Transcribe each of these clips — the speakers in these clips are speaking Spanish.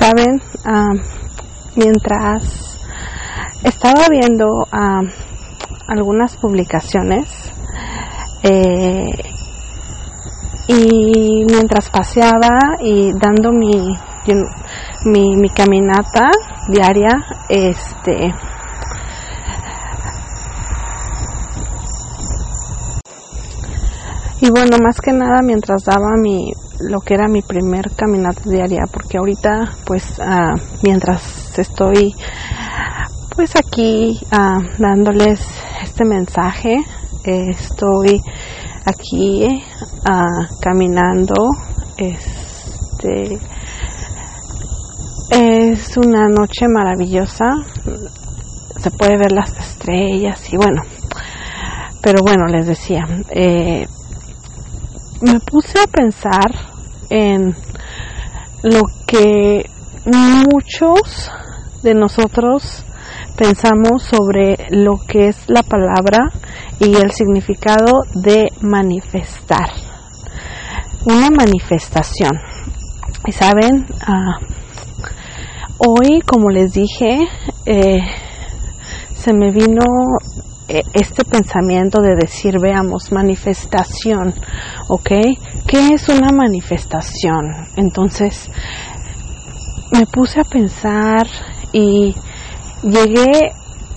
Saben, ah, mientras estaba viendo ah, algunas publicaciones eh, y mientras paseaba y dando mi, mi, mi caminata diaria, este, y bueno, más que nada mientras daba mi, lo que era mi primer caminata diaria, porque ahorita pues uh, mientras estoy pues aquí uh, dándoles este mensaje, estoy aquí uh, caminando, este es una noche maravillosa, se puede ver las estrellas y bueno, pero bueno, les decía, eh, me puse a pensar en lo que muchos de nosotros pensamos sobre lo que es la palabra y el significado de manifestar. Una manifestación. Y saben, uh, hoy, como les dije, eh, se me vino este pensamiento de decir, veamos, manifestación, ¿ok? ¿Qué es una manifestación? Entonces, me puse a pensar y llegué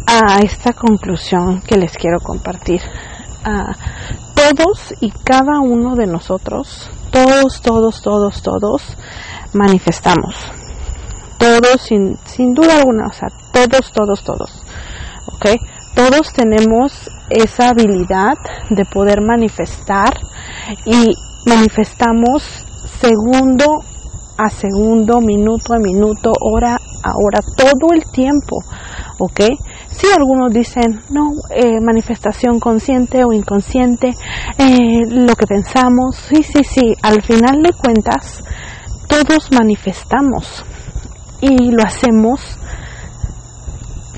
a esta conclusión que les quiero compartir. Uh, todos y cada uno de nosotros, todos, todos, todos, todos, manifestamos. Todos, sin, sin duda alguna, o sea, todos, todos, todos. ¿Ok? Todos tenemos esa habilidad de poder manifestar y manifestamos segundo a segundo, minuto a minuto, hora a hora, todo el tiempo, ¿ok? Si algunos dicen, no, eh, manifestación consciente o inconsciente, eh, lo que pensamos, sí, sí, sí, al final de cuentas, todos manifestamos y lo hacemos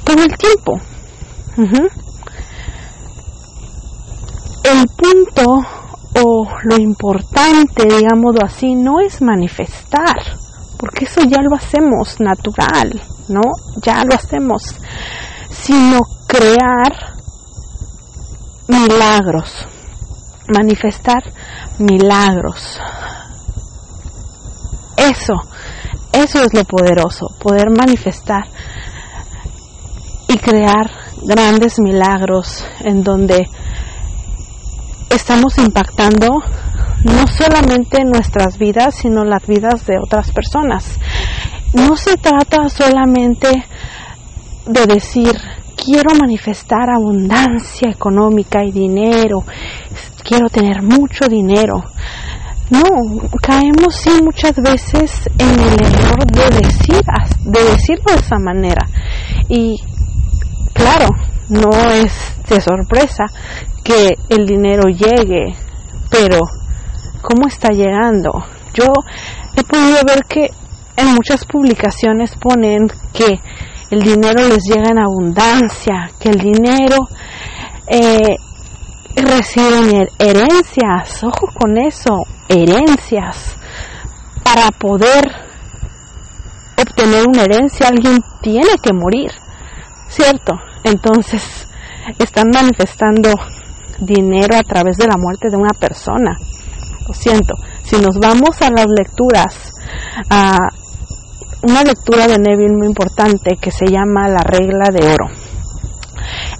todo el tiempo, el punto o lo importante, digámoslo así, no es manifestar, porque eso ya lo hacemos natural, ¿no? Ya lo hacemos, sino crear milagros, manifestar milagros. Eso, eso es lo poderoso, poder manifestar crear grandes milagros en donde estamos impactando no solamente nuestras vidas, sino las vidas de otras personas. No se trata solamente de decir, quiero manifestar abundancia económica y dinero, quiero tener mucho dinero. No, caemos sí muchas veces en el error de decir, de decirlo de esa manera. Y claro, no es de sorpresa que el dinero llegue, pero ¿cómo está llegando? Yo he podido ver que en muchas publicaciones ponen que el dinero les llega en abundancia, que el dinero eh, reciben herencias, ojo con eso, herencias. Para poder obtener una herencia alguien tiene que morir. ¿Cierto? Entonces, están manifestando dinero a través de la muerte de una persona. Lo siento. Si nos vamos a las lecturas, a una lectura de Neville muy importante que se llama La regla de oro.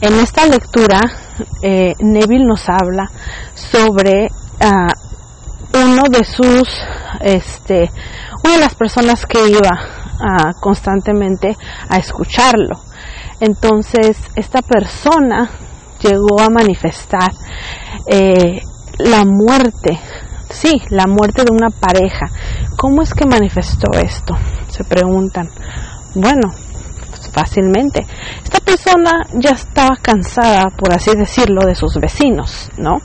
En esta lectura, eh, Neville nos habla sobre ah, uno de sus, este, una de las personas que iba ah, constantemente a escucharlo. Entonces, esta persona llegó a manifestar eh, la muerte, sí, la muerte de una pareja. ¿Cómo es que manifestó esto? Se preguntan. Bueno, pues, fácilmente. Esta persona ya estaba cansada, por así decirlo, de sus vecinos, ¿no?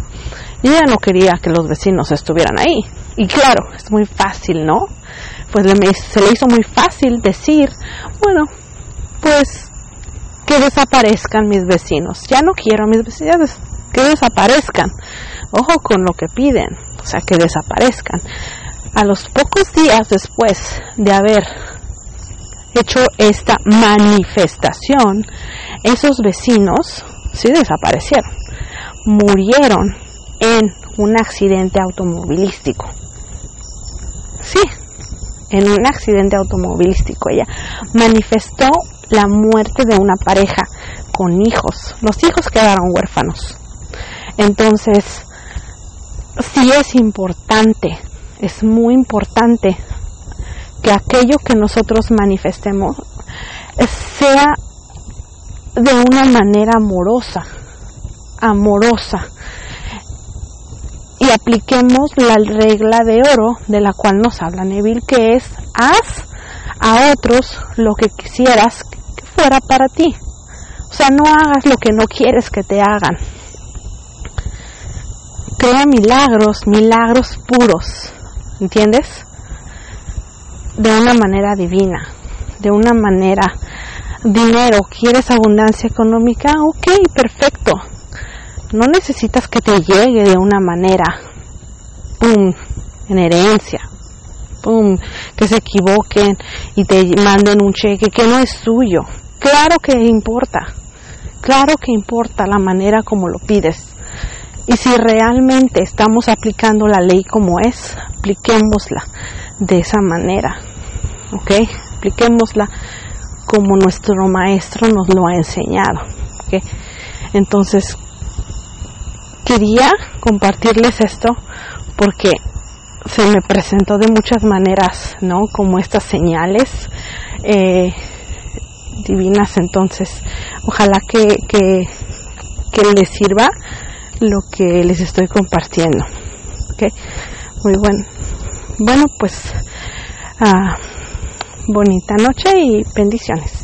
Y ella no quería que los vecinos estuvieran ahí. Y claro, es muy fácil, ¿no? Pues se le hizo muy fácil decir, bueno, pues que desaparezcan mis vecinos. Ya no quiero a mis vecinos que desaparezcan. Ojo con lo que piden, o sea, que desaparezcan. A los pocos días después de haber hecho esta manifestación, esos vecinos sí desaparecieron, murieron en un accidente automovilístico. Sí, en un accidente automovilístico. Ella manifestó la muerte de una pareja con hijos. Los hijos quedaron huérfanos. Entonces, sí es importante, es muy importante que aquello que nosotros manifestemos sea de una manera amorosa, amorosa, y apliquemos la regla de oro de la cual nos habla Neville, que es haz a otros lo que quisieras fuera para ti. O sea, no hagas lo que no quieres que te hagan. Crea milagros, milagros puros, ¿entiendes? De una manera divina, de una manera dinero, ¿quieres abundancia económica? Ok, perfecto no necesitas que te llegue de una manera, pum, en herencia, pum, que se equivoquen y te manden un cheque que no es tuyo. Claro que importa, claro que importa la manera como lo pides. Y si realmente estamos aplicando la ley como es, apliquémosla de esa manera, ¿ok? Apliquémosla como nuestro maestro nos lo ha enseñado, ¿ok? Entonces, quería compartirles esto porque se me presentó de muchas maneras, ¿no? Como estas señales eh, divinas. Entonces, ojalá que, que, les sirva lo que les estoy compartiendo. Muy bueno. Bueno, pues, ah, bonita noche y bendiciones.